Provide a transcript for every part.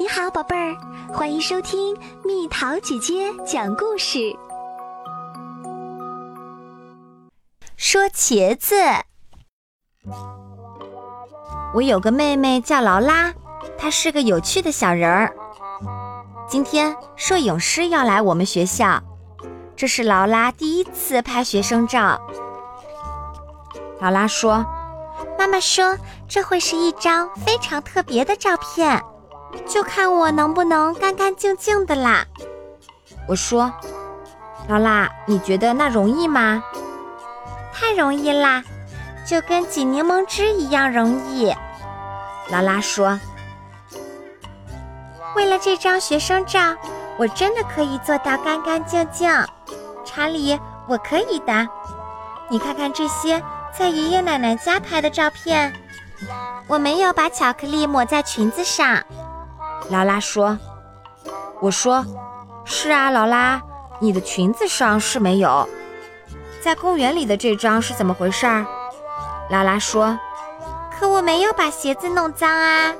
你好，宝贝儿，欢迎收听蜜桃姐姐讲故事。说茄子，我有个妹妹叫劳拉，她是个有趣的小人儿。今天摄影师要来我们学校，这是劳拉第一次拍学生照。劳拉说：“妈妈说这会是一张非常特别的照片。”就看我能不能干干净净的啦。我说：“劳拉，你觉得那容易吗？”太容易啦，就跟挤柠檬汁一样容易。劳拉说：“为了这张学生照，我真的可以做到干干净净。”查理，我可以的。你看看这些在爷爷奶奶家拍的照片，我没有把巧克力抹在裙子上。劳拉说：“我说，是啊，劳拉，你的裙子上是没有。在公园里的这张是怎么回事？”劳拉说：“可我没有把鞋子弄脏啊。”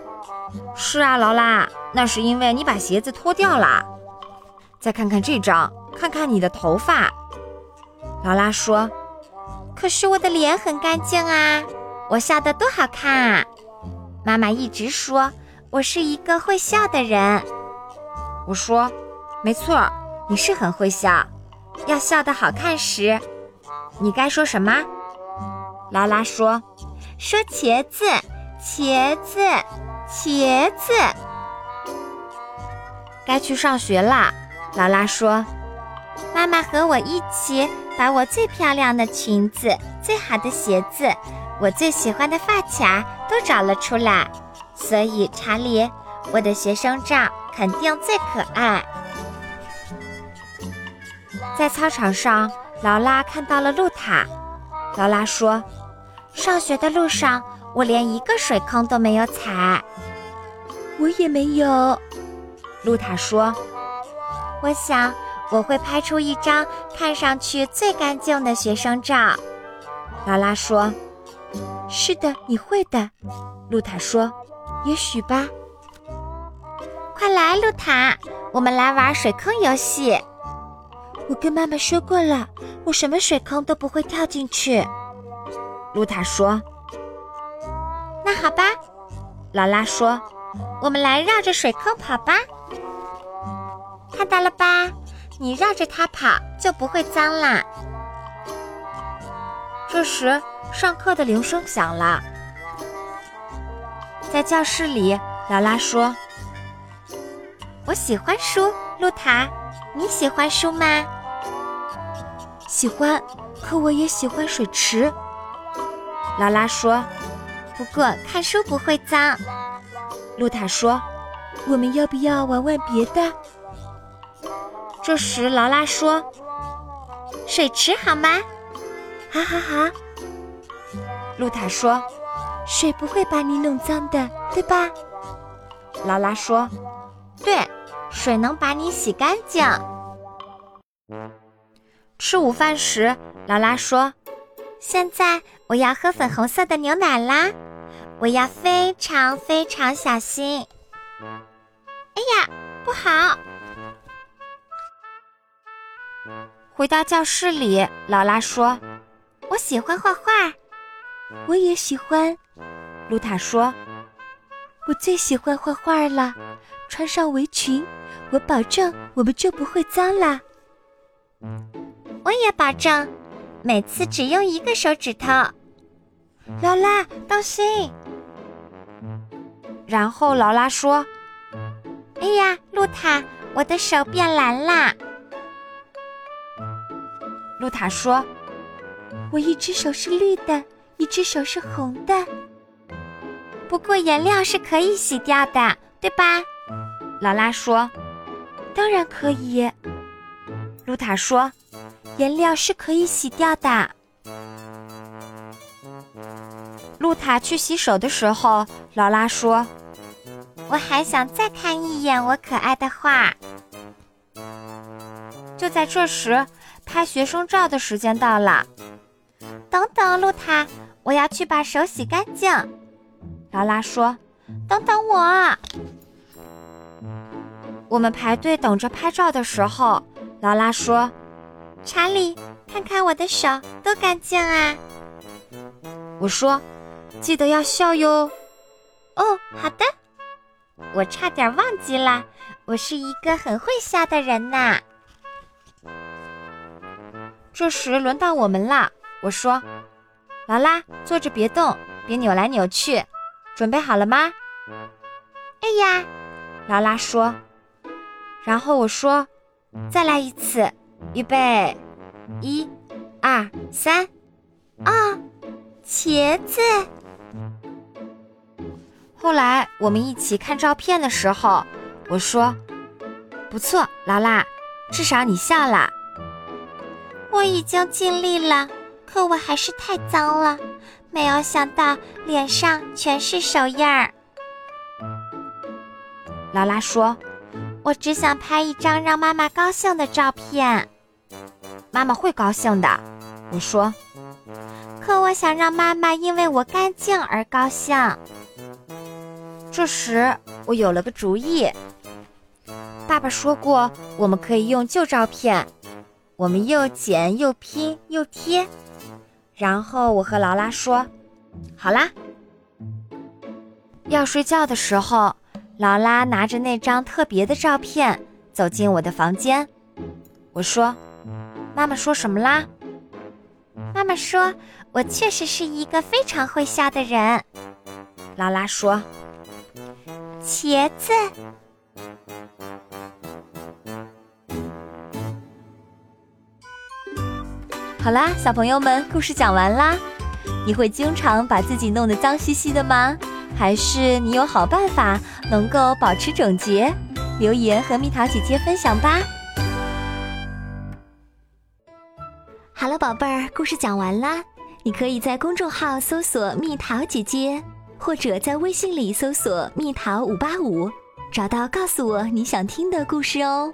是啊，劳拉，那是因为你把鞋子脱掉了。再看看这张，看看你的头发。劳拉说：“可是我的脸很干净啊，我笑得多好看啊！”妈妈一直说。我是一个会笑的人，我说，没错，你是很会笑。要笑得好看时，你该说什么？劳拉说：“说茄子，茄子，茄子。”该去上学啦。劳拉说：“妈妈和我一起把我最漂亮的裙子、最好的鞋子、我最喜欢的发卡都找了出来。”所以，查理，我的学生照肯定最可爱。在操场上，劳拉看到了露塔。劳拉说：“上学的路上，我连一个水坑都没有踩。”我也没有。露塔说：“我想我会拍出一张看上去最干净的学生照。”劳拉说：“是的，你会的。”露塔说。也许吧。快来，露塔，我们来玩水坑游戏。我跟妈妈说过了，我什么水坑都不会跳进去。露塔说：“那好吧。”劳拉说：“我们来绕着水坑跑吧。看到了吧？你绕着它跑就不会脏啦。”这时，上课的铃声响了。在教室里，劳拉说：“我喜欢书。”露塔，你喜欢书吗？喜欢，可我也喜欢水池。劳拉说：“不过看书不会脏。”露塔说：“我们要不要玩玩别的？”这时，劳拉说：“水池好吗？”“好好好。”露塔说。水不会把你弄脏的，对吧？劳拉说：“对，水能把你洗干净。”吃午饭时，劳拉说：“现在我要喝粉红色的牛奶啦，我要非常非常小心。”哎呀，不好！回到教室里，劳拉说：“我喜欢画画。”我也喜欢，露塔说：“我最喜欢画画了。穿上围裙，我保证我们就不会脏了。”我也保证，每次只用一个手指头。劳拉，当心！然后劳拉说：“哎呀，露塔，我的手变蓝啦！”露塔说：“我一只手是绿的。”一只手是红的，不过颜料是可以洗掉的，对吧？劳拉说：“当然可以。”露塔说：“颜料是可以洗掉的。”露塔去洗手的时候，劳拉说：“我还想再看一眼我可爱的画。”就在这时，拍学生照的时间到了。等等，露塔。我要去把手洗干净，劳拉说：“等等我。”我们排队等着拍照的时候，劳拉说：“查理，看看我的手多干净啊！”我说：“记得要笑哟。”哦，好的。我差点忘记了，我是一个很会笑的人呐。这时轮到我们了，我说：“劳拉，坐着别动，别扭来扭去，准备好了吗？”哎呀，劳拉说。然后我说：“再来一次，预备，一、二、三，啊，茄子。”后来我们一起看照片的时候，我说：“不错，劳拉，至少你笑了。”我已经尽力了，可我还是太脏了，没有想到脸上全是手印儿。劳拉说：“我只想拍一张让妈妈高兴的照片。”妈妈会高兴的，我说。可我想让妈妈因为我干净而高兴。这时我有了个主意。爸爸说过，我们可以用旧照片。我们又剪又拼又贴，然后我和劳拉说：“好啦。”要睡觉的时候，劳拉拿着那张特别的照片走进我的房间。我说：“妈妈说什么啦？”妈妈说：“我确实是一个非常会笑的人。”劳拉说：“茄子。”好啦，小朋友们，故事讲完啦。你会经常把自己弄得脏兮兮的吗？还是你有好办法能够保持整洁？留言和蜜桃姐姐分享吧。好了，宝贝儿，故事讲完啦。你可以在公众号搜索“蜜桃姐姐”，或者在微信里搜索“蜜桃五八五”，找到告诉我你想听的故事哦。